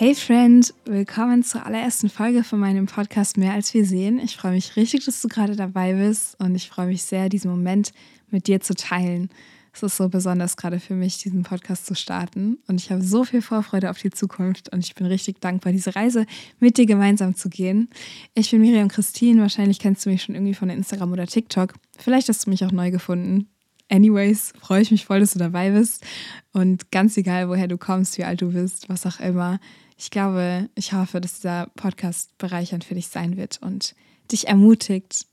Hey Friend, willkommen zur allerersten Folge von meinem Podcast Mehr als wir sehen. Ich freue mich richtig, dass du gerade dabei bist und ich freue mich sehr, diesen Moment mit dir zu teilen. Es ist so besonders gerade für mich, diesen Podcast zu starten und ich habe so viel Vorfreude auf die Zukunft und ich bin richtig dankbar, diese Reise mit dir gemeinsam zu gehen. Ich bin Miriam Christine, wahrscheinlich kennst du mich schon irgendwie von Instagram oder TikTok. Vielleicht hast du mich auch neu gefunden. Anyways, freue ich mich voll, dass du dabei bist. Und ganz egal, woher du kommst, wie alt du bist, was auch immer, ich glaube, ich hoffe, dass dieser Podcast bereichernd für dich sein wird und dich ermutigt,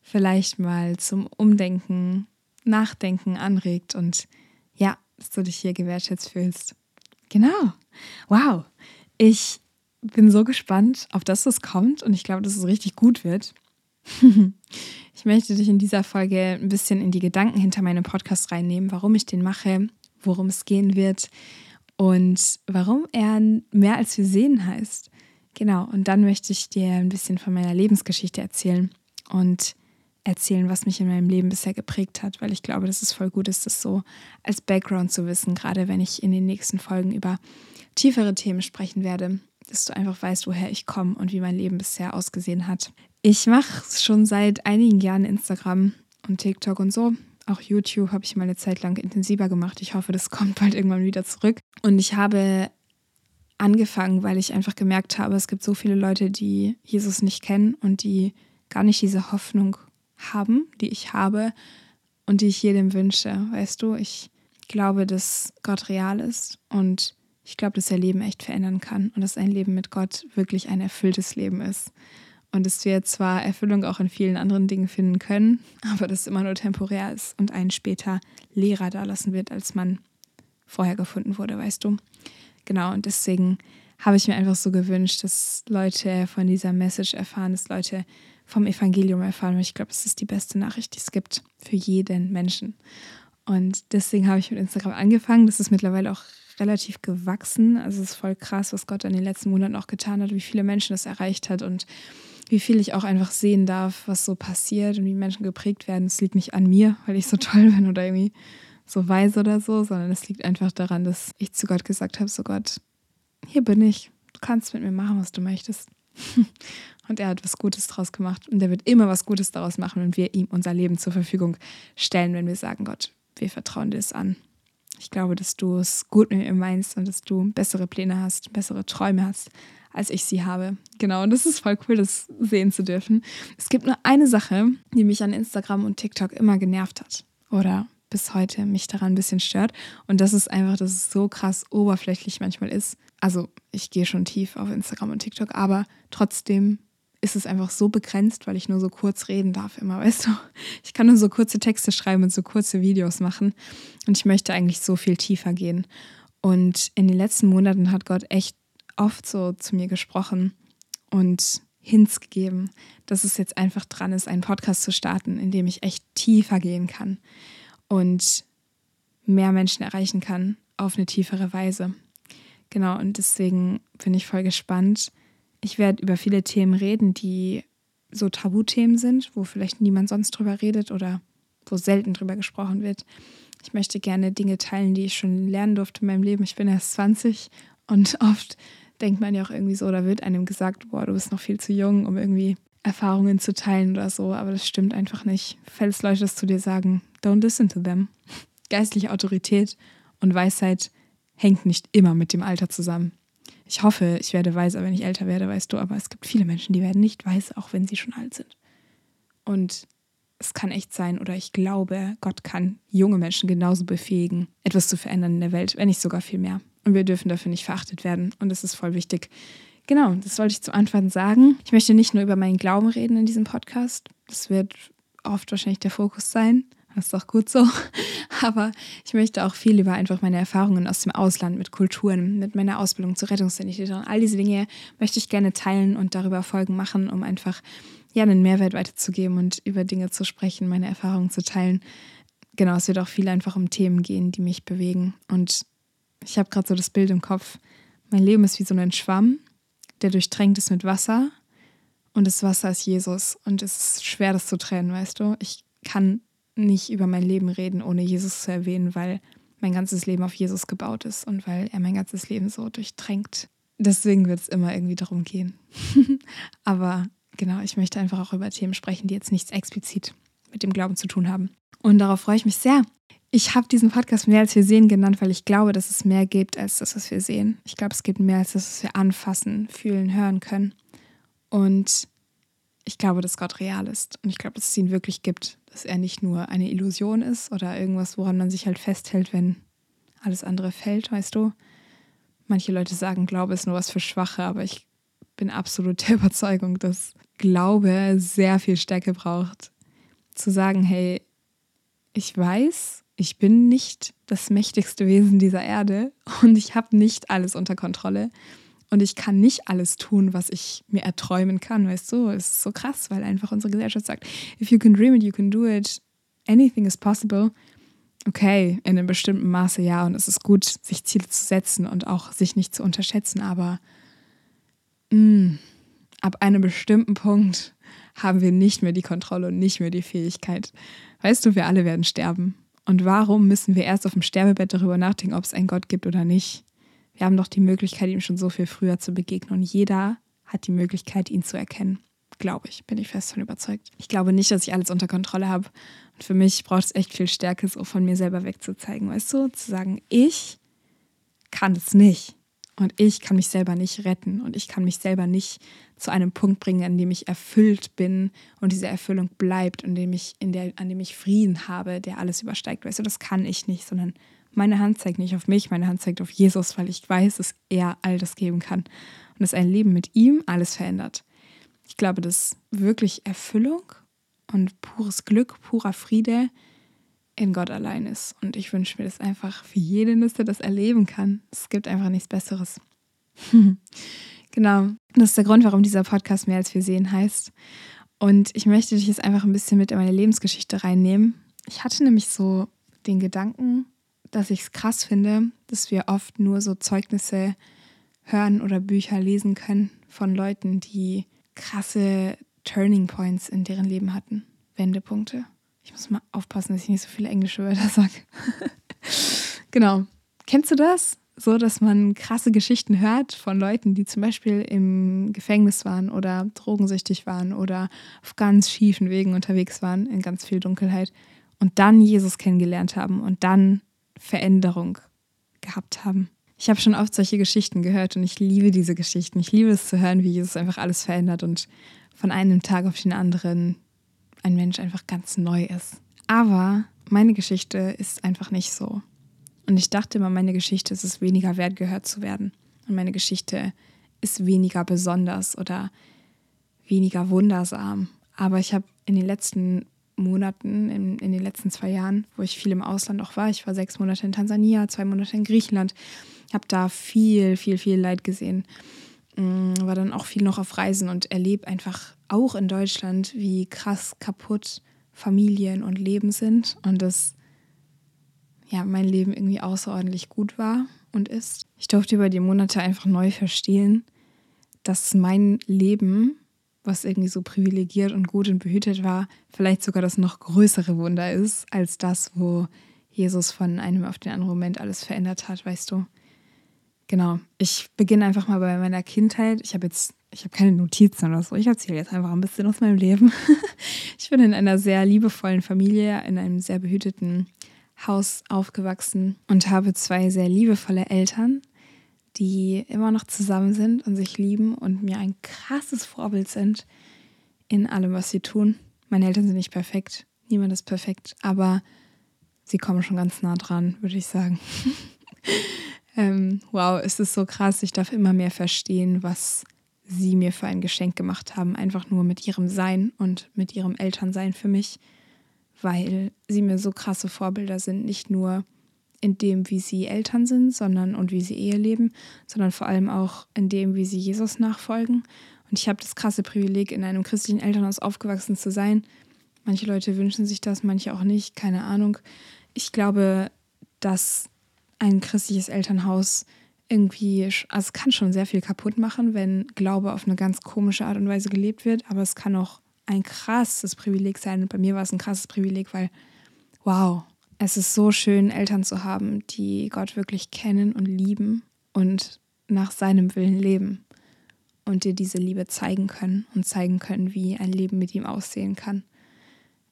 vielleicht mal zum Umdenken, Nachdenken anregt und ja, dass du dich hier gewertschätzt fühlst. Genau. Wow. Ich bin so gespannt auf das, was kommt und ich glaube, dass es richtig gut wird. ich möchte dich in dieser Folge ein bisschen in die Gedanken hinter meinem Podcast reinnehmen, warum ich den mache, worum es gehen wird, und warum er mehr als wir sehen heißt. Genau, und dann möchte ich dir ein bisschen von meiner Lebensgeschichte erzählen und erzählen, was mich in meinem Leben bisher geprägt hat, weil ich glaube, dass es voll gut ist, das so als Background zu wissen, gerade wenn ich in den nächsten Folgen über tiefere Themen sprechen werde, dass du einfach weißt, woher ich komme und wie mein Leben bisher ausgesehen hat. Ich mache schon seit einigen Jahren Instagram und TikTok und so auch YouTube habe ich mal eine Zeit lang intensiver gemacht. Ich hoffe, das kommt bald irgendwann wieder zurück. Und ich habe angefangen, weil ich einfach gemerkt habe, es gibt so viele Leute, die Jesus nicht kennen und die gar nicht diese Hoffnung haben, die ich habe und die ich jedem wünsche. Weißt du, ich glaube, dass Gott real ist und ich glaube, dass er Leben echt verändern kann und dass ein Leben mit Gott wirklich ein erfülltes Leben ist und dass wir zwar Erfüllung auch in vielen anderen Dingen finden können, aber das immer nur temporär ist und einen später leerer dalassen wird, als man vorher gefunden wurde, weißt du. Genau, und deswegen habe ich mir einfach so gewünscht, dass Leute von dieser Message erfahren, dass Leute vom Evangelium erfahren. Und ich glaube, es ist die beste Nachricht, die es gibt für jeden Menschen. Und deswegen habe ich mit Instagram angefangen. Das ist mittlerweile auch relativ gewachsen. Also es ist voll krass, was Gott in den letzten Monaten auch getan hat, wie viele Menschen das erreicht hat und wie viel ich auch einfach sehen darf, was so passiert und wie Menschen geprägt werden. Es liegt nicht an mir, weil ich so toll bin oder irgendwie so weise oder so, sondern es liegt einfach daran, dass ich zu Gott gesagt habe, so Gott, hier bin ich, du kannst mit mir machen, was du möchtest. Und er hat was Gutes draus gemacht und er wird immer was Gutes daraus machen, wenn wir ihm unser Leben zur Verfügung stellen, wenn wir sagen, Gott, wir vertrauen dir es an. Ich glaube, dass du es gut mit mir meinst und dass du bessere Pläne hast, bessere Träume hast, als ich sie habe. Genau, und das ist voll cool, das sehen zu dürfen. Es gibt nur eine Sache, die mich an Instagram und TikTok immer genervt hat. Oder bis heute mich daran ein bisschen stört. Und das ist einfach, dass es so krass oberflächlich manchmal ist. Also ich gehe schon tief auf Instagram und TikTok, aber trotzdem ist es einfach so begrenzt, weil ich nur so kurz reden darf immer, weißt du? Ich kann nur so kurze Texte schreiben und so kurze Videos machen. Und ich möchte eigentlich so viel tiefer gehen. Und in den letzten Monaten hat Gott echt oft so zu mir gesprochen und Hints gegeben, dass es jetzt einfach dran ist, einen Podcast zu starten, in dem ich echt tiefer gehen kann und mehr Menschen erreichen kann auf eine tiefere Weise. Genau, und deswegen bin ich voll gespannt. Ich werde über viele Themen reden, die so Tabuthemen sind, wo vielleicht niemand sonst drüber redet oder wo selten drüber gesprochen wird. Ich möchte gerne Dinge teilen, die ich schon lernen durfte in meinem Leben. Ich bin erst 20 und oft denkt man ja auch irgendwie so, da wird einem gesagt, boah, du bist noch viel zu jung, um irgendwie Erfahrungen zu teilen oder so, aber das stimmt einfach nicht. Falls Leute das zu dir sagen, don't listen to them. Geistliche Autorität und Weisheit hängt nicht immer mit dem Alter zusammen. Ich hoffe, ich werde weiser, wenn ich älter werde, weißt du, aber es gibt viele Menschen, die werden nicht weise, auch wenn sie schon alt sind. Und es kann echt sein, oder ich glaube, Gott kann junge Menschen genauso befähigen, etwas zu verändern in der Welt, wenn nicht sogar viel mehr. Und wir dürfen dafür nicht verachtet werden. Und das ist voll wichtig. Genau, das wollte ich zu Anfang sagen. Ich möchte nicht nur über meinen Glauben reden in diesem Podcast. Das wird oft wahrscheinlich der Fokus sein. Das ist auch gut so. Aber ich möchte auch viel über einfach meine Erfahrungen aus dem Ausland mit Kulturen, mit meiner Ausbildung zur Rettungssanitäterin, all diese Dinge möchte ich gerne teilen und darüber Folgen machen, um einfach ja einen Mehrwert weiterzugeben und über Dinge zu sprechen, meine Erfahrungen zu teilen. Genau, es wird auch viel einfach um Themen gehen, die mich bewegen. Und ich habe gerade so das Bild im Kopf. Mein Leben ist wie so ein Schwamm, der durchtränkt ist mit Wasser. Und das Wasser ist Jesus. Und es ist schwer, das zu trennen, weißt du? Ich kann nicht über mein Leben reden, ohne Jesus zu erwähnen, weil mein ganzes Leben auf Jesus gebaut ist und weil er mein ganzes Leben so durchtränkt deswegen wird es immer irgendwie darum gehen. Aber genau, ich möchte einfach auch über Themen sprechen, die jetzt nichts explizit mit dem Glauben zu tun haben. Und darauf freue ich mich sehr. Ich habe diesen Podcast mehr als wir sehen genannt, weil ich glaube, dass es mehr gibt als das, was wir sehen. Ich glaube, es gibt mehr als das, was wir anfassen, fühlen, hören können. Und ich glaube, dass Gott real ist. Und ich glaube, dass es ihn wirklich gibt. Dass er nicht nur eine Illusion ist oder irgendwas, woran man sich halt festhält, wenn alles andere fällt, weißt du. Manche Leute sagen, Glaube ist nur was für Schwache, aber ich bin absolut der Überzeugung, dass Glaube sehr viel Stärke braucht. Zu sagen, hey, ich weiß, ich bin nicht das mächtigste Wesen dieser Erde und ich habe nicht alles unter Kontrolle und ich kann nicht alles tun, was ich mir erträumen kann, weißt du? Es ist so krass, weil einfach unsere Gesellschaft sagt, if you can dream it, you can do it. Anything is possible. Okay, in einem bestimmten Maße ja, und es ist gut, sich Ziele zu setzen und auch sich nicht zu unterschätzen, aber mh, mm, ab einem bestimmten Punkt haben wir nicht mehr die Kontrolle und nicht mehr die Fähigkeit. Weißt du, wir alle werden sterben. Und warum müssen wir erst auf dem Sterbebett darüber nachdenken, ob es einen Gott gibt oder nicht? Wir haben doch die Möglichkeit, ihm schon so viel früher zu begegnen. Und jeder hat die Möglichkeit, ihn zu erkennen. Glaube ich, bin ich fest von überzeugt. Ich glaube nicht, dass ich alles unter Kontrolle habe. Und für mich braucht es echt viel Stärke, so von mir selber wegzuzeigen. Weißt du, zu sagen, ich kann es nicht. Und ich kann mich selber nicht retten. Und ich kann mich selber nicht zu einem Punkt bringen, an dem ich erfüllt bin und diese Erfüllung bleibt und dem ich, in der, an dem ich Frieden habe, der alles übersteigt. Weißt du, das kann ich nicht, sondern meine Hand zeigt nicht auf mich, meine Hand zeigt auf Jesus, weil ich weiß, dass er all das geben kann und dass ein Leben mit ihm alles verändert. Ich glaube, dass wirklich Erfüllung und pures Glück, purer Friede in Gott allein ist. Und ich wünsche mir das einfach für jeden, dass er das erleben kann. Es gibt einfach nichts Besseres. genau. Das ist der Grund, warum dieser Podcast mehr als wir sehen heißt. Und ich möchte dich jetzt einfach ein bisschen mit in meine Lebensgeschichte reinnehmen. Ich hatte nämlich so den Gedanken, dass ich es krass finde, dass wir oft nur so Zeugnisse hören oder Bücher lesen können von Leuten, die krasse Turning Points in deren Leben hatten, Wendepunkte. Ich muss mal aufpassen, dass ich nicht so viele englische Wörter sage. genau. Kennst du das? So, dass man krasse Geschichten hört von Leuten, die zum Beispiel im Gefängnis waren oder drogensüchtig waren oder auf ganz schiefen Wegen unterwegs waren, in ganz viel Dunkelheit und dann Jesus kennengelernt haben und dann Veränderung gehabt haben. Ich habe schon oft solche Geschichten gehört und ich liebe diese Geschichten. Ich liebe es zu hören, wie Jesus einfach alles verändert und von einem Tag auf den anderen ein Mensch einfach ganz neu ist. Aber meine Geschichte ist einfach nicht so. Und ich dachte immer, meine Geschichte ist es weniger wert, gehört zu werden. Und meine Geschichte ist weniger besonders oder weniger wundersam. Aber ich habe in den letzten Monaten, in, in den letzten zwei Jahren, wo ich viel im Ausland auch war. Ich war sechs Monate in Tansania, zwei Monate in Griechenland, habe da viel, viel, viel Leid gesehen. Mm, war dann auch viel noch auf Reisen und erlebe einfach auch in Deutschland, wie krass kaputt Familien und Leben sind und dass ja, mein Leben irgendwie außerordentlich gut war und ist. Ich durfte über die Monate einfach neu verstehen, dass mein Leben was irgendwie so privilegiert und gut und behütet war, vielleicht sogar das noch größere Wunder ist, als das, wo Jesus von einem auf den anderen Moment alles verändert hat, weißt du. Genau, ich beginne einfach mal bei meiner Kindheit. Ich habe jetzt, ich habe keine Notizen oder so, ich erzähle jetzt einfach ein bisschen aus meinem Leben. Ich bin in einer sehr liebevollen Familie, in einem sehr behüteten Haus aufgewachsen und habe zwei sehr liebevolle Eltern, die immer noch zusammen sind und sich lieben und mir ein krasses Vorbild sind in allem, was sie tun. Meine Eltern sind nicht perfekt, niemand ist perfekt, aber sie kommen schon ganz nah dran, würde ich sagen. ähm, wow, es ist so krass, ich darf immer mehr verstehen, was sie mir für ein Geschenk gemacht haben, einfach nur mit ihrem Sein und mit ihrem Elternsein für mich, weil sie mir so krasse Vorbilder sind, nicht nur in dem, wie sie Eltern sind, sondern und wie sie Ehe leben, sondern vor allem auch in dem, wie sie Jesus nachfolgen. Und ich habe das krasse Privileg, in einem christlichen Elternhaus aufgewachsen zu sein. Manche Leute wünschen sich das, manche auch nicht, keine Ahnung. Ich glaube, dass ein christliches Elternhaus irgendwie, also es kann schon sehr viel kaputt machen, wenn Glaube auf eine ganz komische Art und Weise gelebt wird, aber es kann auch ein krasses Privileg sein. Und bei mir war es ein krasses Privileg, weil, wow, es ist so schön, Eltern zu haben, die Gott wirklich kennen und lieben und nach seinem Willen leben und dir diese Liebe zeigen können und zeigen können, wie ein Leben mit ihm aussehen kann.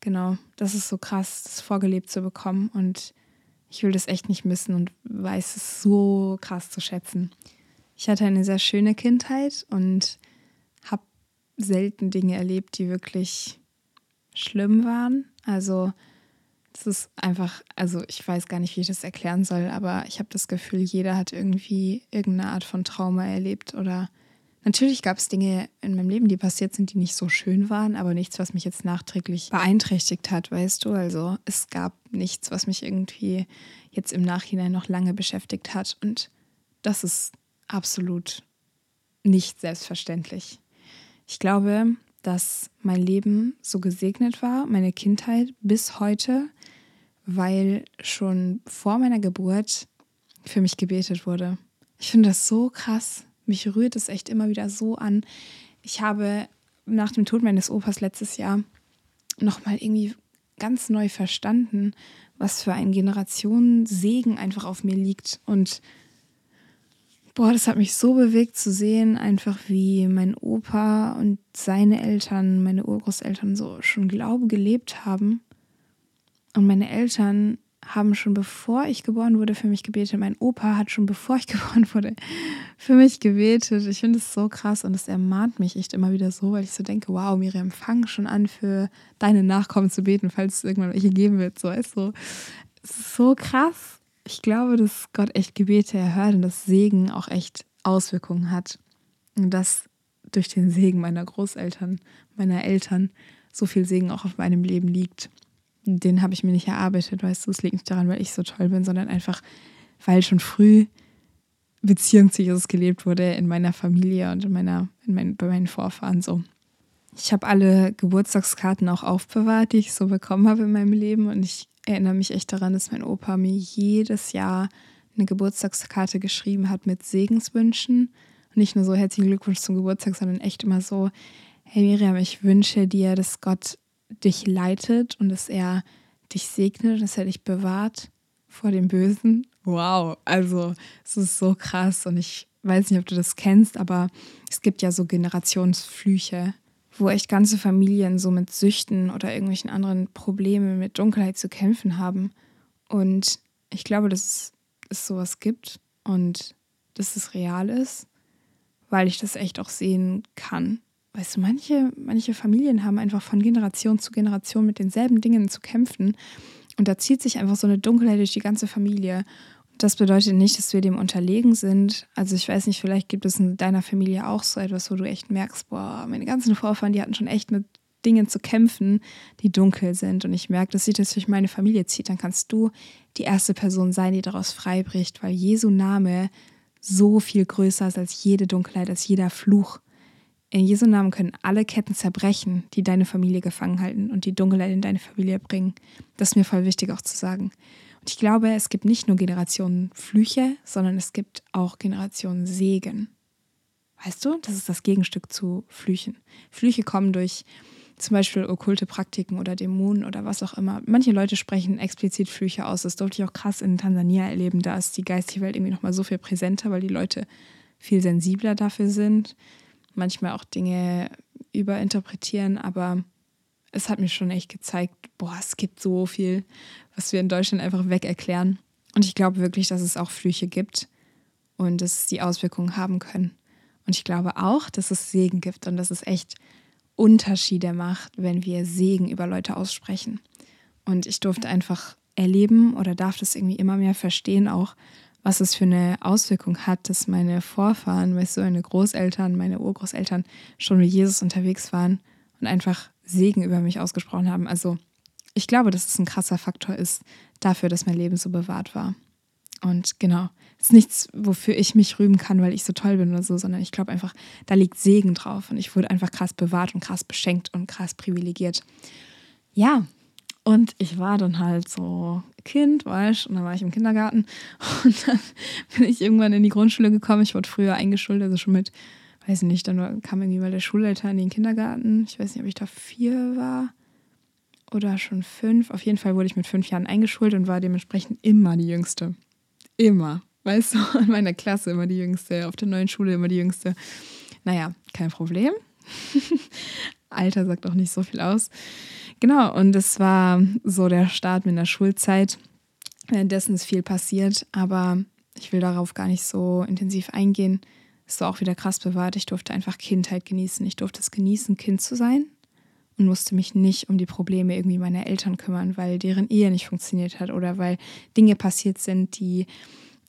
Genau, das ist so krass, das vorgelebt zu bekommen und ich will das echt nicht missen und weiß es so krass zu schätzen. Ich hatte eine sehr schöne Kindheit und habe selten Dinge erlebt, die wirklich schlimm waren. Also das ist einfach, also ich weiß gar nicht, wie ich das erklären soll, aber ich habe das Gefühl, jeder hat irgendwie irgendeine Art von Trauma erlebt oder natürlich gab es Dinge in meinem Leben, die passiert sind, die nicht so schön waren, aber nichts, was mich jetzt nachträglich beeinträchtigt hat, weißt du? Also es gab nichts, was mich irgendwie jetzt im Nachhinein noch lange beschäftigt hat und das ist absolut nicht selbstverständlich. Ich glaube, dass mein Leben so gesegnet war, meine Kindheit bis heute, weil schon vor meiner Geburt für mich gebetet wurde. Ich finde das so krass. Mich rührt es echt immer wieder so an. Ich habe nach dem Tod meines Opas letztes Jahr nochmal irgendwie ganz neu verstanden, was für ein Generationensegen einfach auf mir liegt. Und Boah, das hat mich so bewegt zu sehen, einfach wie mein Opa und seine Eltern, meine Urgroßeltern so schon Glaube gelebt haben. Und meine Eltern haben schon bevor ich geboren wurde für mich gebetet. Mein Opa hat schon bevor ich geboren wurde für mich gebetet. Ich finde es so krass und es ermahnt mich echt immer wieder so, weil ich so denke, wow, Miriam, fang schon an für deine Nachkommen zu beten, falls es irgendwann welche geben wird. So, ist so, so krass ich glaube, dass Gott echt Gebete erhört und dass Segen auch echt Auswirkungen hat. Und dass durch den Segen meiner Großeltern, meiner Eltern, so viel Segen auch auf meinem Leben liegt. Den habe ich mir nicht erarbeitet, weißt du, es liegt nicht daran, weil ich so toll bin, sondern einfach, weil schon früh Beziehung zu Jesus gelebt wurde in meiner Familie und in meiner, in mein, bei meinen Vorfahren so. Ich habe alle Geburtstagskarten auch aufbewahrt, die ich so bekommen habe in meinem Leben und ich erinnere mich echt daran, dass mein Opa mir jedes Jahr eine Geburtstagskarte geschrieben hat mit Segenswünschen. Und nicht nur so herzlichen Glückwunsch zum Geburtstag, sondern echt immer so, hey Miriam, ich wünsche dir, dass Gott dich leitet und dass er dich segnet, dass er dich bewahrt vor dem Bösen. Wow, also es ist so krass und ich weiß nicht, ob du das kennst, aber es gibt ja so Generationsflüche wo echt ganze Familien so mit Süchten oder irgendwelchen anderen Problemen mit Dunkelheit zu kämpfen haben. Und ich glaube, dass es sowas gibt und dass es real ist, weil ich das echt auch sehen kann. Weißt du, manche, manche Familien haben einfach von Generation zu Generation mit denselben Dingen zu kämpfen. Und da zieht sich einfach so eine Dunkelheit durch die ganze Familie. Das bedeutet nicht, dass wir dem unterlegen sind. Also ich weiß nicht, vielleicht gibt es in deiner Familie auch so etwas, wo du echt merkst, boah, meine ganzen Vorfahren, die hatten schon echt mit Dingen zu kämpfen, die dunkel sind. Und ich merke, dass sich das durch meine Familie zieht. Dann kannst du die erste Person sein, die daraus freibricht, weil Jesu Name so viel größer ist als jede Dunkelheit, als jeder Fluch. In Jesu Namen können alle Ketten zerbrechen, die deine Familie gefangen halten und die Dunkelheit in deine Familie bringen. Das ist mir voll wichtig auch zu sagen. Und ich glaube, es gibt nicht nur Generationen Flüche, sondern es gibt auch Generationen Segen. Weißt du, das ist das Gegenstück zu Flüchen. Flüche kommen durch zum Beispiel okkulte Praktiken oder Dämonen oder was auch immer. Manche Leute sprechen explizit Flüche aus. Das durfte ich auch krass in Tansania erleben. Da ist die geistige Welt irgendwie nochmal so viel präsenter, weil die Leute viel sensibler dafür sind. Manchmal auch Dinge überinterpretieren, aber es hat mir schon echt gezeigt, boah, es gibt so viel, was wir in Deutschland einfach weg erklären. Und ich glaube wirklich, dass es auch Flüche gibt und dass die Auswirkungen haben können. Und ich glaube auch, dass es Segen gibt und dass es echt Unterschiede macht, wenn wir Segen über Leute aussprechen. Und ich durfte einfach erleben oder darf das irgendwie immer mehr verstehen, auch was es für eine Auswirkung hat, dass meine Vorfahren, weißt du, meine Großeltern, meine Urgroßeltern schon mit Jesus unterwegs waren und einfach Segen über mich ausgesprochen haben. Also ich glaube, dass es ein krasser Faktor ist dafür, dass mein Leben so bewahrt war. Und genau, es ist nichts, wofür ich mich rühmen kann, weil ich so toll bin oder so, sondern ich glaube einfach, da liegt Segen drauf und ich wurde einfach krass bewahrt und krass beschenkt und krass privilegiert. Ja, und ich war dann halt so Kind, weißt und dann war ich im Kindergarten und dann bin ich irgendwann in die Grundschule gekommen. Ich wurde früher eingeschult, also schon mit, weiß nicht, dann kam irgendwie mal der Schulleiter in den Kindergarten. Ich weiß nicht, ob ich da vier war oder schon fünf. Auf jeden Fall wurde ich mit fünf Jahren eingeschult und war dementsprechend immer die Jüngste. Immer. weißt du, in meiner Klasse immer die Jüngste, auf der neuen Schule immer die Jüngste. Naja, kein Problem. Alter sagt auch nicht so viel aus. Genau, und es war so der Start mit der Schulzeit. Währenddessen ist viel passiert, aber ich will darauf gar nicht so intensiv eingehen. Es war auch wieder krass bewahrt. Ich durfte einfach Kindheit genießen. Ich durfte es genießen, Kind zu sein und musste mich nicht um die Probleme irgendwie meiner Eltern kümmern, weil deren Ehe nicht funktioniert hat oder weil Dinge passiert sind, die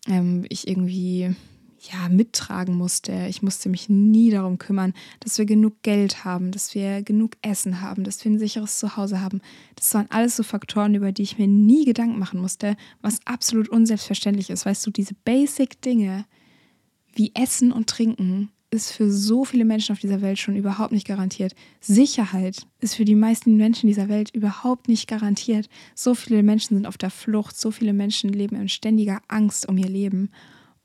ähm, ich irgendwie ja, mittragen musste. Ich musste mich nie darum kümmern, dass wir genug Geld haben, dass wir genug Essen haben, dass wir ein sicheres Zuhause haben. Das waren alles so Faktoren, über die ich mir nie Gedanken machen musste, was absolut unselbstverständlich ist. Weißt du, diese Basic-Dinge wie Essen und Trinken ist für so viele Menschen auf dieser Welt schon überhaupt nicht garantiert. Sicherheit ist für die meisten Menschen dieser Welt überhaupt nicht garantiert. So viele Menschen sind auf der Flucht, so viele Menschen leben in ständiger Angst um ihr Leben.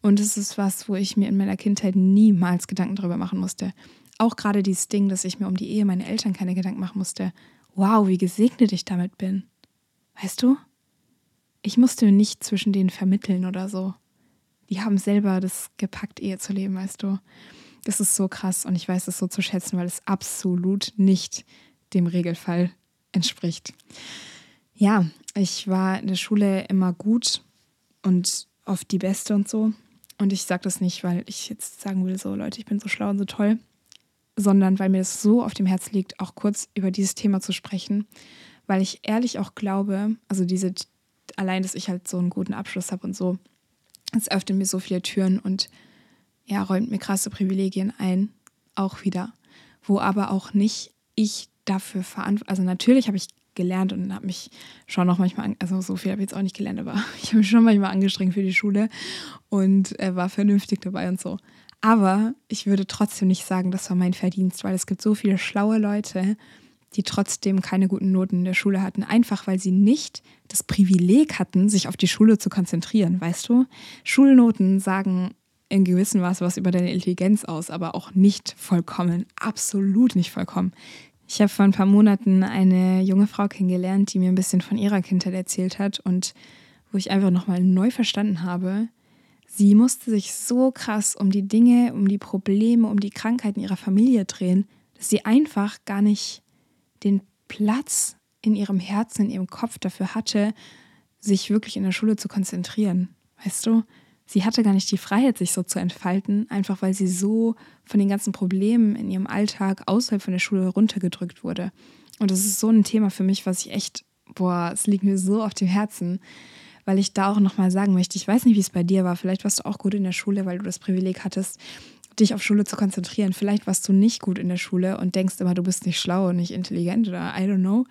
Und es ist was, wo ich mir in meiner Kindheit niemals Gedanken darüber machen musste. Auch gerade dieses Ding, dass ich mir um die Ehe meiner Eltern keine Gedanken machen musste. Wow, wie gesegnet ich damit bin. Weißt du? Ich musste nicht zwischen denen vermitteln oder so. Die haben selber das gepackt, Ehe zu leben, weißt du. Das ist so krass und ich weiß es so zu schätzen, weil es absolut nicht dem Regelfall entspricht. Ja, ich war in der Schule immer gut und oft die Beste und so. Und ich sage das nicht, weil ich jetzt sagen will, so Leute, ich bin so schlau und so toll, sondern weil mir es so auf dem Herz liegt, auch kurz über dieses Thema zu sprechen, weil ich ehrlich auch glaube, also diese, allein, dass ich halt so einen guten Abschluss habe und so, es öffnet mir so viele Türen und ja, räumt mir krasse Privilegien ein, auch wieder, wo aber auch nicht ich dafür verantwortlich, also natürlich habe ich gelernt und habe mich schon noch manchmal, also so viel habe ich jetzt auch nicht gelernt, aber ich habe mich schon manchmal angestrengt für die Schule und äh, war vernünftig dabei und so. Aber ich würde trotzdem nicht sagen, das war mein Verdienst, weil es gibt so viele schlaue Leute, die trotzdem keine guten Noten in der Schule hatten, einfach weil sie nicht das Privileg hatten, sich auf die Schule zu konzentrieren, weißt du? Schulnoten sagen in gewissem Maße was über deine Intelligenz aus, aber auch nicht vollkommen, absolut nicht vollkommen. Ich habe vor ein paar Monaten eine junge Frau kennengelernt, die mir ein bisschen von ihrer Kindheit erzählt hat und wo ich einfach nochmal neu verstanden habe, sie musste sich so krass um die Dinge, um die Probleme, um die Krankheiten ihrer Familie drehen, dass sie einfach gar nicht den Platz in ihrem Herzen, in ihrem Kopf dafür hatte, sich wirklich in der Schule zu konzentrieren. Weißt du? Sie hatte gar nicht die Freiheit, sich so zu entfalten, einfach weil sie so von den ganzen Problemen in ihrem Alltag außerhalb von der Schule runtergedrückt wurde. Und das ist so ein Thema für mich, was ich echt, boah, es liegt mir so auf dem Herzen, weil ich da auch nochmal sagen möchte, ich weiß nicht, wie es bei dir war, vielleicht warst du auch gut in der Schule, weil du das Privileg hattest, dich auf Schule zu konzentrieren. Vielleicht warst du nicht gut in der Schule und denkst immer, du bist nicht schlau und nicht intelligent oder I don't know,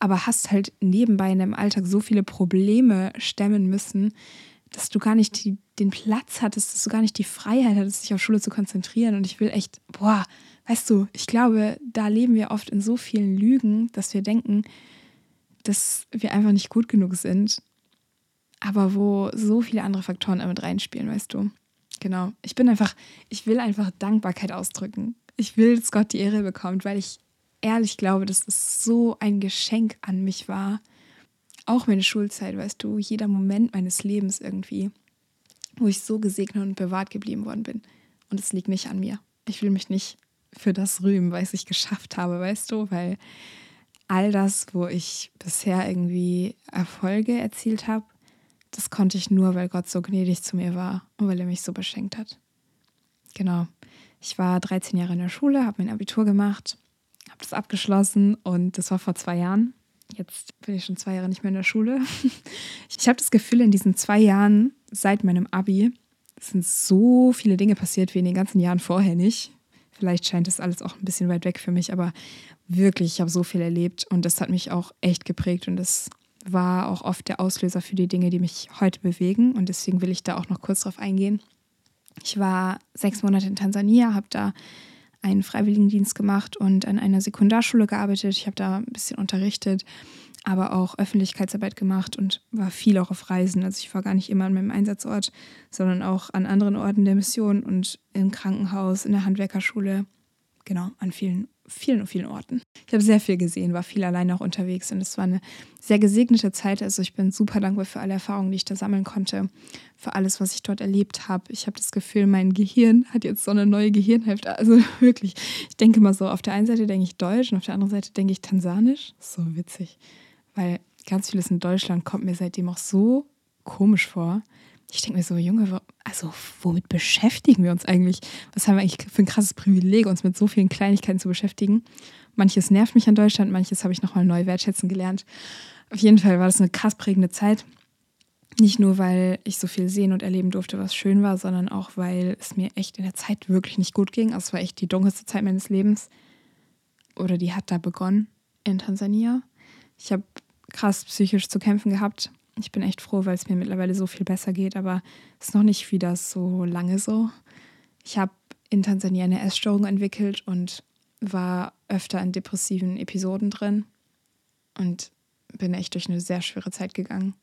aber hast halt nebenbei in deinem Alltag so viele Probleme stemmen müssen, dass du gar nicht die, den Platz hattest, dass du gar nicht die Freiheit hattest, dich auf Schule zu konzentrieren. Und ich will echt, boah, weißt du, ich glaube, da leben wir oft in so vielen Lügen, dass wir denken, dass wir einfach nicht gut genug sind. Aber wo so viele andere Faktoren damit reinspielen, weißt du. Genau. Ich bin einfach, ich will einfach Dankbarkeit ausdrücken. Ich will, dass Gott die Ehre bekommt, weil ich ehrlich glaube, dass es so ein Geschenk an mich war auch meine Schulzeit, weißt du, jeder Moment meines Lebens irgendwie, wo ich so gesegnet und bewahrt geblieben worden bin. Und es liegt nicht an mir. Ich will mich nicht für das rühmen, was ich geschafft habe, weißt du, weil all das, wo ich bisher irgendwie Erfolge erzielt habe, das konnte ich nur, weil Gott so gnädig zu mir war und weil er mich so beschenkt hat. Genau. Ich war 13 Jahre in der Schule, habe mein Abitur gemacht, habe das abgeschlossen und das war vor zwei Jahren. Jetzt bin ich schon zwei Jahre nicht mehr in der Schule. Ich habe das Gefühl, in diesen zwei Jahren seit meinem Abi sind so viele Dinge passiert wie in den ganzen Jahren vorher nicht. Vielleicht scheint das alles auch ein bisschen weit weg für mich, aber wirklich, ich habe so viel erlebt und das hat mich auch echt geprägt und das war auch oft der Auslöser für die Dinge, die mich heute bewegen und deswegen will ich da auch noch kurz drauf eingehen. Ich war sechs Monate in Tansania, habe da einen Freiwilligendienst gemacht und an einer Sekundarschule gearbeitet. Ich habe da ein bisschen unterrichtet, aber auch Öffentlichkeitsarbeit gemacht und war viel auch auf Reisen. Also ich war gar nicht immer an meinem Einsatzort, sondern auch an anderen Orten der Mission und im Krankenhaus, in der Handwerkerschule, genau, an vielen vielen und vielen Orten. Ich habe sehr viel gesehen, war viel alleine auch unterwegs und es war eine sehr gesegnete Zeit. Also ich bin super dankbar für alle Erfahrungen, die ich da sammeln konnte, für alles, was ich dort erlebt habe. Ich habe das Gefühl, mein Gehirn hat jetzt so eine neue Gehirnhälfte. Also wirklich, ich denke mal so, auf der einen Seite denke ich Deutsch und auf der anderen Seite denke ich Tansanisch. So witzig, weil ganz vieles in Deutschland kommt mir seitdem auch so komisch vor. Ich denke mir so, Junge, also womit beschäftigen wir uns eigentlich? Was haben wir eigentlich für ein krasses Privileg, uns mit so vielen Kleinigkeiten zu beschäftigen? Manches nervt mich an Deutschland, manches habe ich nochmal neu wertschätzen gelernt. Auf jeden Fall war das eine krass prägende Zeit. Nicht nur, weil ich so viel sehen und erleben durfte, was schön war, sondern auch, weil es mir echt in der Zeit wirklich nicht gut ging. Also es war echt die dunkelste Zeit meines Lebens. Oder die hat da begonnen in Tansania. Ich habe krass psychisch zu kämpfen gehabt. Ich bin echt froh, weil es mir mittlerweile so viel besser geht, aber es ist noch nicht wieder so lange so. Ich habe in Tansania eine Essstörung entwickelt und war öfter in depressiven Episoden drin und bin echt durch eine sehr schwere Zeit gegangen.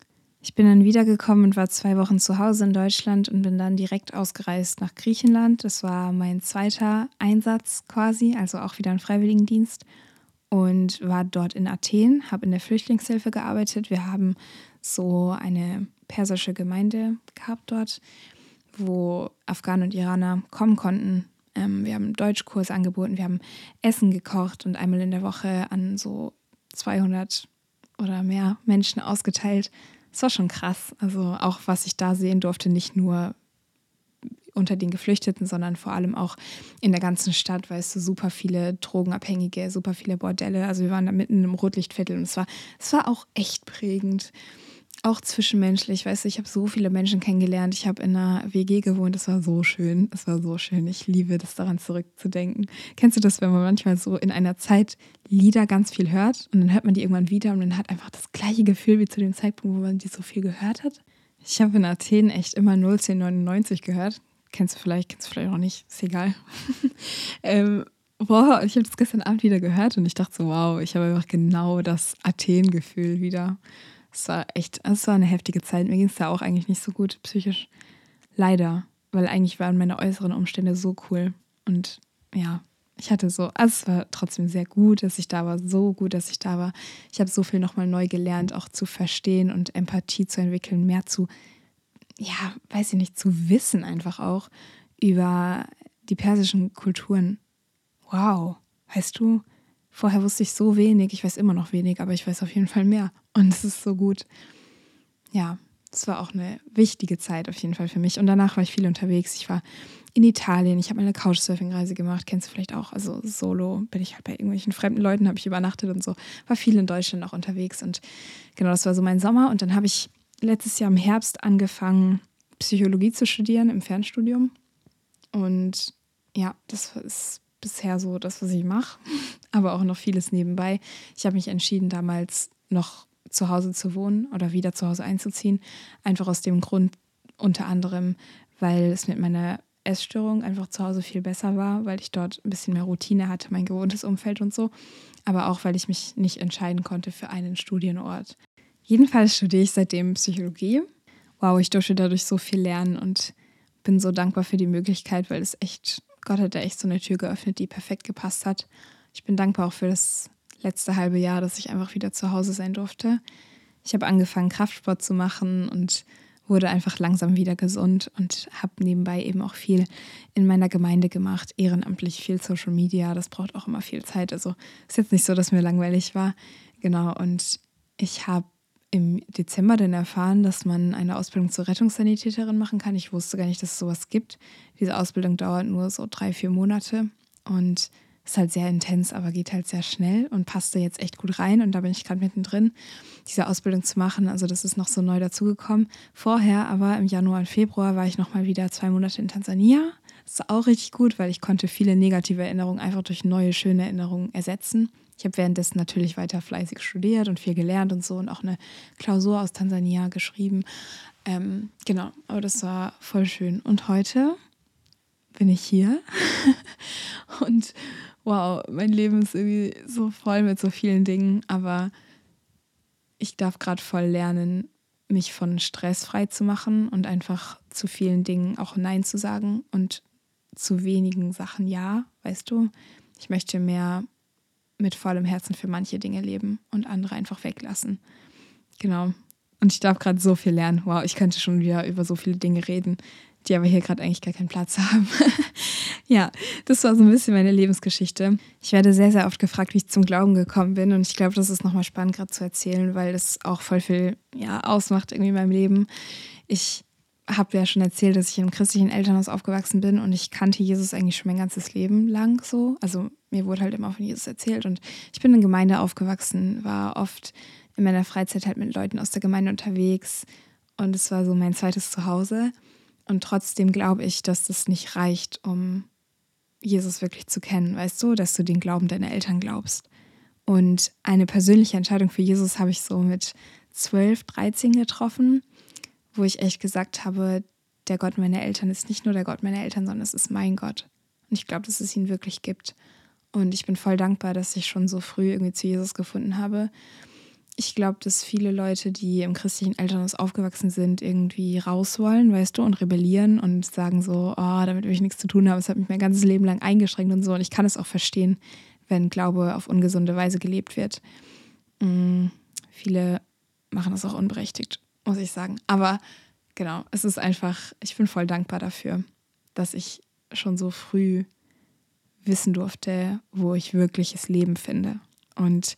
Ich bin dann wiedergekommen und war zwei Wochen zu Hause in Deutschland und bin dann direkt ausgereist nach Griechenland. Das war mein zweiter Einsatz quasi, also auch wieder ein Freiwilligendienst und war dort in Athen, habe in der Flüchtlingshilfe gearbeitet. Wir haben so eine persische Gemeinde gehabt dort, wo Afghanen und Iraner kommen konnten. Ähm, wir haben Deutschkurs angeboten, wir haben Essen gekocht und einmal in der Woche an so 200 oder mehr Menschen ausgeteilt. Es war schon krass. Also auch was ich da sehen durfte, nicht nur unter den Geflüchteten, sondern vor allem auch in der ganzen Stadt, weißt du, super viele Drogenabhängige, super viele Bordelle. Also wir waren da mitten im Rotlichtviertel und es war, es war auch echt prägend auch zwischenmenschlich, weißt du, ich habe so viele Menschen kennengelernt. Ich habe in einer WG gewohnt, es war so schön, es war so schön. Ich liebe das daran zurückzudenken. Kennst du das, wenn man manchmal so in einer Zeit Lieder ganz viel hört und dann hört man die irgendwann wieder und man hat einfach das gleiche Gefühl wie zu dem Zeitpunkt, wo man die so viel gehört hat? Ich habe in Athen echt immer 01099 gehört. Kennst du vielleicht, kennst du vielleicht auch nicht, ist egal. ähm, boah, ich habe das gestern Abend wieder gehört und ich dachte so, wow, ich habe einfach genau das Athen-Gefühl wieder. Es war echt, es war eine heftige Zeit. Mir ging es da auch eigentlich nicht so gut psychisch. Leider, weil eigentlich waren meine äußeren Umstände so cool. Und ja, ich hatte so, also es war trotzdem sehr gut, dass ich da war, so gut, dass ich da war. Ich habe so viel nochmal neu gelernt, auch zu verstehen und Empathie zu entwickeln, mehr zu, ja, weiß ich nicht, zu wissen einfach auch über die persischen Kulturen. Wow, weißt du, Vorher wusste ich so wenig, ich weiß immer noch wenig, aber ich weiß auf jeden Fall mehr. Und es ist so gut. Ja, es war auch eine wichtige Zeit auf jeden Fall für mich. Und danach war ich viel unterwegs. Ich war in Italien, ich habe eine Couchsurfing-Reise gemacht, kennst du vielleicht auch. Also solo bin ich halt bei irgendwelchen fremden Leuten, habe ich übernachtet und so. War viel in Deutschland auch unterwegs. Und genau, das war so mein Sommer. Und dann habe ich letztes Jahr im Herbst angefangen, Psychologie zu studieren im Fernstudium. Und ja, das ist bisher so das, was ich mache, aber auch noch vieles nebenbei. Ich habe mich entschieden, damals noch zu Hause zu wohnen oder wieder zu Hause einzuziehen. Einfach aus dem Grund, unter anderem, weil es mit meiner Essstörung einfach zu Hause viel besser war, weil ich dort ein bisschen mehr Routine hatte, mein gewohntes Umfeld und so. Aber auch, weil ich mich nicht entscheiden konnte für einen Studienort. Jedenfalls studiere ich seitdem Psychologie. Wow, ich durfte dadurch so viel lernen und bin so dankbar für die Möglichkeit, weil es echt Gott hat da echt so eine Tür geöffnet, die perfekt gepasst hat. Ich bin dankbar auch für das letzte halbe Jahr, dass ich einfach wieder zu Hause sein durfte. Ich habe angefangen, Kraftsport zu machen und wurde einfach langsam wieder gesund und habe nebenbei eben auch viel in meiner Gemeinde gemacht, ehrenamtlich viel Social Media. Das braucht auch immer viel Zeit. Also ist jetzt nicht so, dass mir langweilig war. Genau. Und ich habe im Dezember dann erfahren, dass man eine Ausbildung zur Rettungssanitäterin machen kann. Ich wusste gar nicht, dass es sowas gibt. Diese Ausbildung dauert nur so drei, vier Monate und ist halt sehr intens, aber geht halt sehr schnell und passte jetzt echt gut rein. Und da bin ich gerade mittendrin, diese Ausbildung zu machen. Also das ist noch so neu dazugekommen. Vorher, aber im Januar und Februar war ich nochmal wieder zwei Monate in Tansania. Das ist auch richtig gut, weil ich konnte viele negative Erinnerungen einfach durch neue, schöne Erinnerungen ersetzen. Ich habe währenddessen natürlich weiter fleißig studiert und viel gelernt und so und auch eine Klausur aus Tansania geschrieben. Ähm, genau, aber das war voll schön. Und heute bin ich hier und wow, mein Leben ist irgendwie so voll mit so vielen Dingen, aber ich darf gerade voll lernen, mich von Stress frei zu machen und einfach zu vielen Dingen auch Nein zu sagen und zu wenigen Sachen Ja, weißt du? Ich möchte mehr mit vollem Herzen für manche Dinge leben und andere einfach weglassen. Genau. Und ich darf gerade so viel lernen. Wow, ich könnte schon wieder über so viele Dinge reden, die aber hier gerade eigentlich gar keinen Platz haben. ja, das war so ein bisschen meine Lebensgeschichte. Ich werde sehr, sehr oft gefragt, wie ich zum Glauben gekommen bin. Und ich glaube, das ist nochmal spannend gerade zu erzählen, weil das auch voll viel ja, ausmacht irgendwie in meinem Leben. Ich habe ja schon erzählt, dass ich einem christlichen Elternhaus aufgewachsen bin und ich kannte Jesus eigentlich schon mein ganzes Leben lang so. Also mir wurde halt immer von Jesus erzählt und ich bin in Gemeinde aufgewachsen, war oft in meiner Freizeit halt mit Leuten aus der Gemeinde unterwegs und es war so mein zweites Zuhause. Und trotzdem glaube ich, dass das nicht reicht, um Jesus wirklich zu kennen, weißt du, dass du den Glauben deiner Eltern glaubst. Und eine persönliche Entscheidung für Jesus habe ich so mit 12, 13 getroffen wo ich echt gesagt habe, der Gott meiner Eltern ist nicht nur der Gott meiner Eltern, sondern es ist mein Gott. Und ich glaube, dass es ihn wirklich gibt. Und ich bin voll dankbar, dass ich schon so früh irgendwie zu Jesus gefunden habe. Ich glaube, dass viele Leute, die im christlichen Elternhaus aufgewachsen sind, irgendwie raus wollen, weißt du, und rebellieren und sagen so, oh, damit will ich nichts zu tun haben, es hat mich mein ganzes Leben lang eingeschränkt und so. Und ich kann es auch verstehen, wenn Glaube auf ungesunde Weise gelebt wird. Mhm. Viele machen das auch unberechtigt muss ich sagen. Aber genau, es ist einfach, ich bin voll dankbar dafür, dass ich schon so früh wissen durfte, wo ich wirkliches Leben finde. Und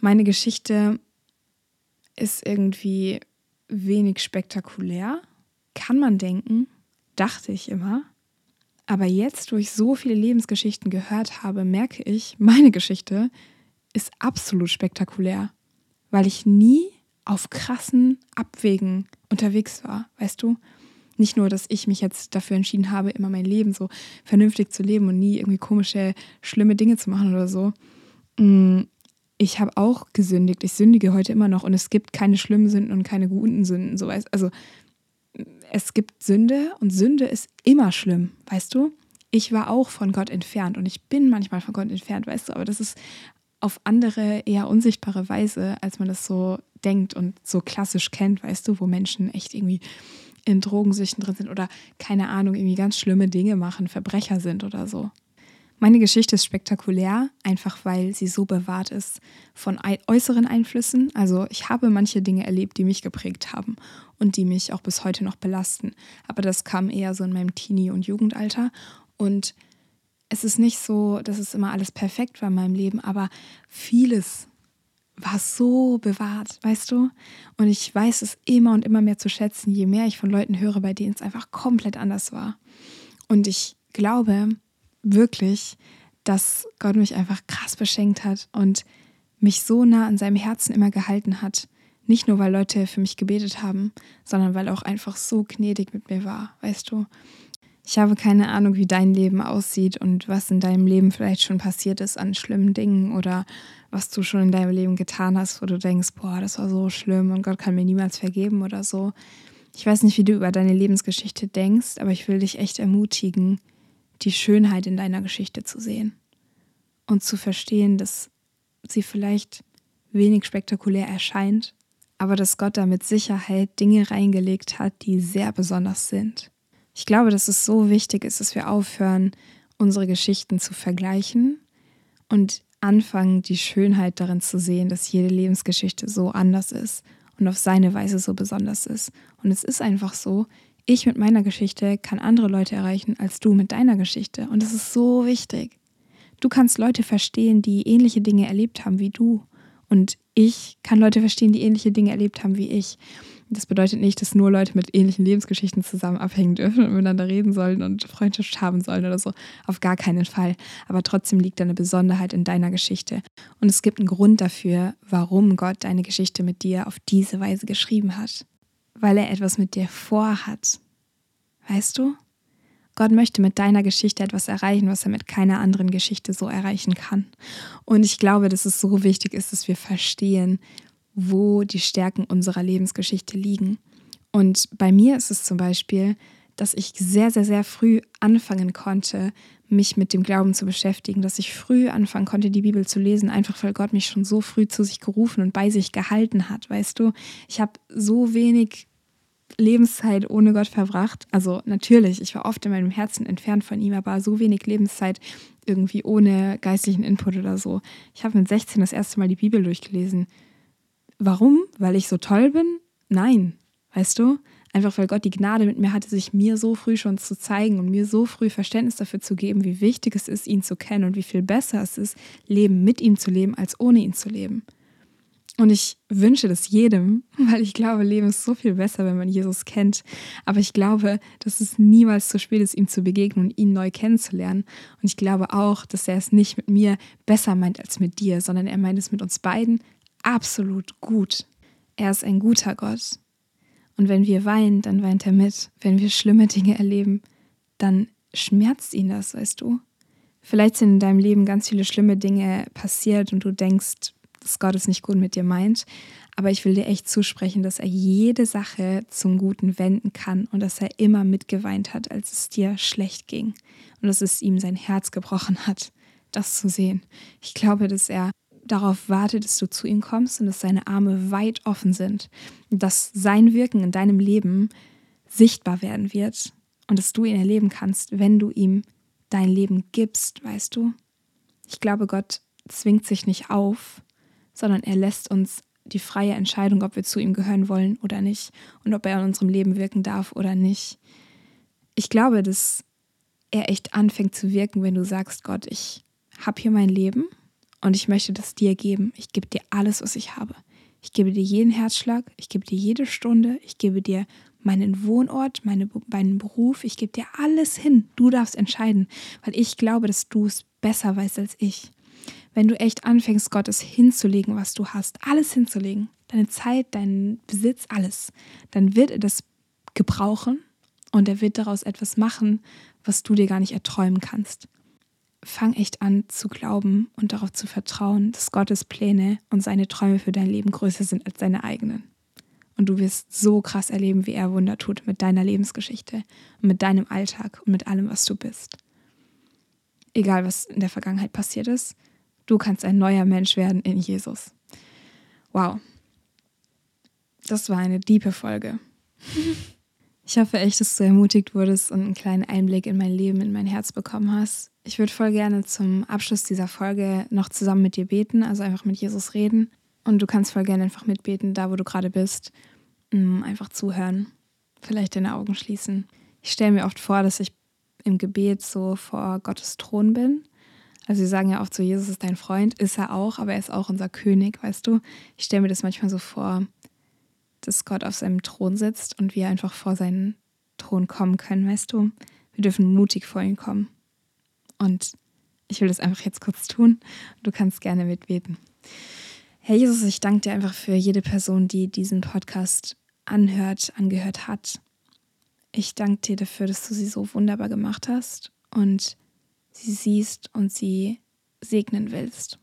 meine Geschichte ist irgendwie wenig spektakulär, kann man denken, dachte ich immer. Aber jetzt, wo ich so viele Lebensgeschichten gehört habe, merke ich, meine Geschichte ist absolut spektakulär, weil ich nie auf krassen Abwägen unterwegs war, weißt du? Nicht nur, dass ich mich jetzt dafür entschieden habe, immer mein Leben so vernünftig zu leben und nie irgendwie komische, schlimme Dinge zu machen oder so. Mm, ich habe auch gesündigt. Ich sündige heute immer noch und es gibt keine schlimmen Sünden und keine guten Sünden. So weißt, also es gibt Sünde und Sünde ist immer schlimm, weißt du? Ich war auch von Gott entfernt und ich bin manchmal von Gott entfernt, weißt du, aber das ist auf andere, eher unsichtbare Weise, als man das so denkt und so klassisch kennt, weißt du, wo Menschen echt irgendwie in Drogensüchten drin sind oder keine Ahnung, irgendwie ganz schlimme Dinge machen, Verbrecher sind oder so. Meine Geschichte ist spektakulär, einfach weil sie so bewahrt ist von äußeren Einflüssen. Also ich habe manche Dinge erlebt, die mich geprägt haben und die mich auch bis heute noch belasten. Aber das kam eher so in meinem Teenie- und Jugendalter. Und es ist nicht so, dass es immer alles perfekt war in meinem Leben, aber vieles war so bewahrt, weißt du? Und ich weiß es immer und immer mehr zu schätzen, je mehr ich von Leuten höre, bei denen es einfach komplett anders war. Und ich glaube wirklich, dass Gott mich einfach krass beschenkt hat und mich so nah an seinem Herzen immer gehalten hat. Nicht nur, weil Leute für mich gebetet haben, sondern weil er auch einfach so gnädig mit mir war, weißt du? Ich habe keine Ahnung, wie dein Leben aussieht und was in deinem Leben vielleicht schon passiert ist an schlimmen Dingen oder was du schon in deinem Leben getan hast, wo du denkst, boah, das war so schlimm und Gott kann mir niemals vergeben oder so. Ich weiß nicht, wie du über deine Lebensgeschichte denkst, aber ich will dich echt ermutigen, die Schönheit in deiner Geschichte zu sehen und zu verstehen, dass sie vielleicht wenig spektakulär erscheint, aber dass Gott da mit Sicherheit Dinge reingelegt hat, die sehr besonders sind. Ich glaube, dass es so wichtig ist, dass wir aufhören, unsere Geschichten zu vergleichen und anfangen, die Schönheit darin zu sehen, dass jede Lebensgeschichte so anders ist und auf seine Weise so besonders ist. Und es ist einfach so, ich mit meiner Geschichte kann andere Leute erreichen als du mit deiner Geschichte. Und das ist so wichtig. Du kannst Leute verstehen, die ähnliche Dinge erlebt haben wie du. Und ich kann Leute verstehen, die ähnliche Dinge erlebt haben wie ich. Das bedeutet nicht, dass nur Leute mit ähnlichen Lebensgeschichten zusammen abhängen dürfen und miteinander reden sollen und Freundschaft haben sollen oder so. Auf gar keinen Fall. Aber trotzdem liegt eine Besonderheit in deiner Geschichte. Und es gibt einen Grund dafür, warum Gott deine Geschichte mit dir auf diese Weise geschrieben hat. Weil er etwas mit dir vorhat. Weißt du? Gott möchte mit deiner Geschichte etwas erreichen, was er mit keiner anderen Geschichte so erreichen kann. Und ich glaube, dass es so wichtig ist, dass wir verstehen, wo die Stärken unserer Lebensgeschichte liegen. Und bei mir ist es zum Beispiel, dass ich sehr, sehr, sehr früh anfangen konnte, mich mit dem Glauben zu beschäftigen, dass ich früh anfangen konnte, die Bibel zu lesen, einfach weil Gott mich schon so früh zu sich gerufen und bei sich gehalten hat, weißt du. Ich habe so wenig Lebenszeit ohne Gott verbracht. Also natürlich, ich war oft in meinem Herzen entfernt von ihm, aber so wenig Lebenszeit irgendwie ohne geistlichen Input oder so. Ich habe mit 16 das erste Mal die Bibel durchgelesen. Warum? Weil ich so toll bin? Nein, weißt du? Einfach weil Gott die Gnade mit mir hatte, sich mir so früh schon zu zeigen und mir so früh Verständnis dafür zu geben, wie wichtig es ist, ihn zu kennen und wie viel besser es ist, Leben mit ihm zu leben, als ohne ihn zu leben. Und ich wünsche das jedem, weil ich glaube, Leben ist so viel besser, wenn man Jesus kennt. Aber ich glaube, dass es niemals zu spät ist, ihm zu begegnen und ihn neu kennenzulernen. Und ich glaube auch, dass er es nicht mit mir besser meint als mit dir, sondern er meint es mit uns beiden absolut gut. Er ist ein guter Gott. Und wenn wir weinen, dann weint er mit. Wenn wir schlimme Dinge erleben, dann schmerzt ihn das, weißt du. Vielleicht sind in deinem Leben ganz viele schlimme Dinge passiert und du denkst, dass Gott es nicht gut mit dir meint. Aber ich will dir echt zusprechen, dass er jede Sache zum Guten wenden kann und dass er immer mitgeweint hat, als es dir schlecht ging. Und dass es ihm sein Herz gebrochen hat, das zu sehen. Ich glaube, dass er darauf wartet, dass du zu ihm kommst und dass seine Arme weit offen sind. Dass sein Wirken in deinem Leben sichtbar werden wird und dass du ihn erleben kannst, wenn du ihm dein Leben gibst, weißt du? Ich glaube, Gott zwingt sich nicht auf, sondern er lässt uns die freie Entscheidung, ob wir zu ihm gehören wollen oder nicht und ob er in unserem Leben wirken darf oder nicht. Ich glaube, dass er echt anfängt zu wirken, wenn du sagst, Gott, ich habe hier mein Leben und ich möchte das dir geben. Ich gebe dir alles, was ich habe. Ich gebe dir jeden Herzschlag, ich gebe dir jede Stunde, ich gebe dir meinen Wohnort, meine, meinen Beruf, ich gebe dir alles hin. Du darfst entscheiden, weil ich glaube, dass du es besser weißt als ich wenn du echt anfängst, Gottes hinzulegen, was du hast, alles hinzulegen, deine Zeit, deinen Besitz, alles, dann wird er das gebrauchen und er wird daraus etwas machen, was du dir gar nicht erträumen kannst. Fang echt an zu glauben und darauf zu vertrauen, dass Gottes Pläne und seine Träume für dein Leben größer sind als deine eigenen. Und du wirst so krass erleben, wie er Wunder tut mit deiner Lebensgeschichte und mit deinem Alltag und mit allem, was du bist. Egal, was in der Vergangenheit passiert ist, Du kannst ein neuer Mensch werden in Jesus. Wow. Das war eine diepe Folge. Ich hoffe echt, dass du ermutigt wurdest und einen kleinen Einblick in mein Leben, in mein Herz bekommen hast. Ich würde voll gerne zum Abschluss dieser Folge noch zusammen mit dir beten, also einfach mit Jesus reden. Und du kannst voll gerne einfach mitbeten, da wo du gerade bist. Mm, einfach zuhören. Vielleicht deine Augen schließen. Ich stelle mir oft vor, dass ich im Gebet so vor Gottes Thron bin also sie sagen ja oft so, Jesus ist dein Freund, ist er auch, aber er ist auch unser König, weißt du? Ich stelle mir das manchmal so vor, dass Gott auf seinem Thron sitzt und wir einfach vor seinen Thron kommen können, weißt du? Wir dürfen mutig vor ihn kommen. Und ich will das einfach jetzt kurz tun. Du kannst gerne mitbeten. Herr Jesus, ich danke dir einfach für jede Person, die diesen Podcast anhört, angehört hat. Ich danke dir dafür, dass du sie so wunderbar gemacht hast und sie siehst und sie segnen willst.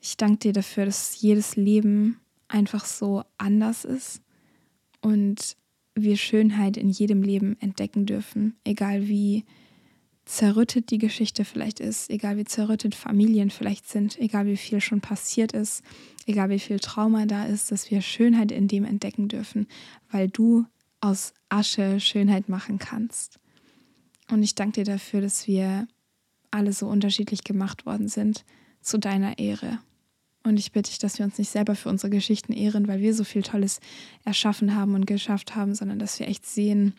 Ich danke dir dafür, dass jedes Leben einfach so anders ist und wir Schönheit in jedem Leben entdecken dürfen, egal wie zerrüttet die Geschichte vielleicht ist, egal wie zerrüttet Familien vielleicht sind, egal wie viel schon passiert ist, egal wie viel Trauma da ist, dass wir Schönheit in dem entdecken dürfen, weil du aus Asche Schönheit machen kannst. Und ich danke dir dafür, dass wir alle so unterschiedlich gemacht worden sind zu deiner Ehre. Und ich bitte dich, dass wir uns nicht selber für unsere Geschichten ehren, weil wir so viel Tolles erschaffen haben und geschafft haben, sondern dass wir echt sehen,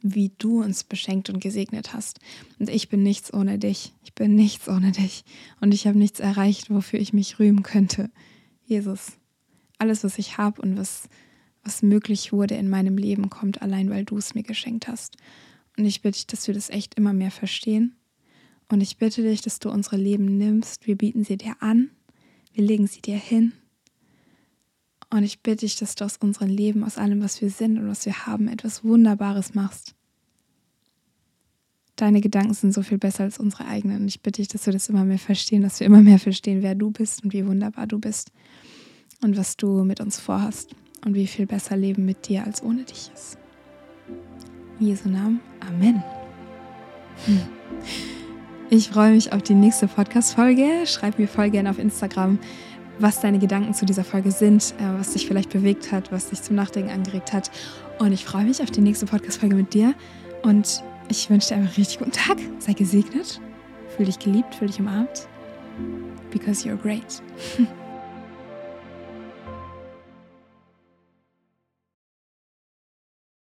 wie du uns beschenkt und gesegnet hast. Und ich bin nichts ohne dich. Ich bin nichts ohne dich. Und ich habe nichts erreicht, wofür ich mich rühmen könnte. Jesus, alles, was ich habe und was, was möglich wurde in meinem Leben, kommt allein, weil du es mir geschenkt hast. Und ich bitte dich, dass wir das echt immer mehr verstehen. Und ich bitte dich, dass du unsere Leben nimmst. Wir bieten sie dir an. Wir legen sie dir hin. Und ich bitte dich, dass du aus unserem Leben, aus allem, was wir sind und was wir haben, etwas Wunderbares machst. Deine Gedanken sind so viel besser als unsere eigenen. Und ich bitte dich, dass wir das immer mehr verstehen, dass wir immer mehr verstehen, wer du bist und wie wunderbar du bist und was du mit uns vorhast und wie viel besser Leben mit dir als ohne dich ist. In Jesu Namen. Amen. Hm. Ich freue mich auf die nächste Podcast-Folge. Schreib mir voll gerne auf Instagram, was deine Gedanken zu dieser Folge sind, äh, was dich vielleicht bewegt hat, was dich zum Nachdenken angeregt hat. Und ich freue mich auf die nächste Podcast-Folge mit dir. Und ich wünsche dir einen richtig guten Tag. Sei gesegnet. Fühl dich geliebt, fühl dich umarmt. Because you're great.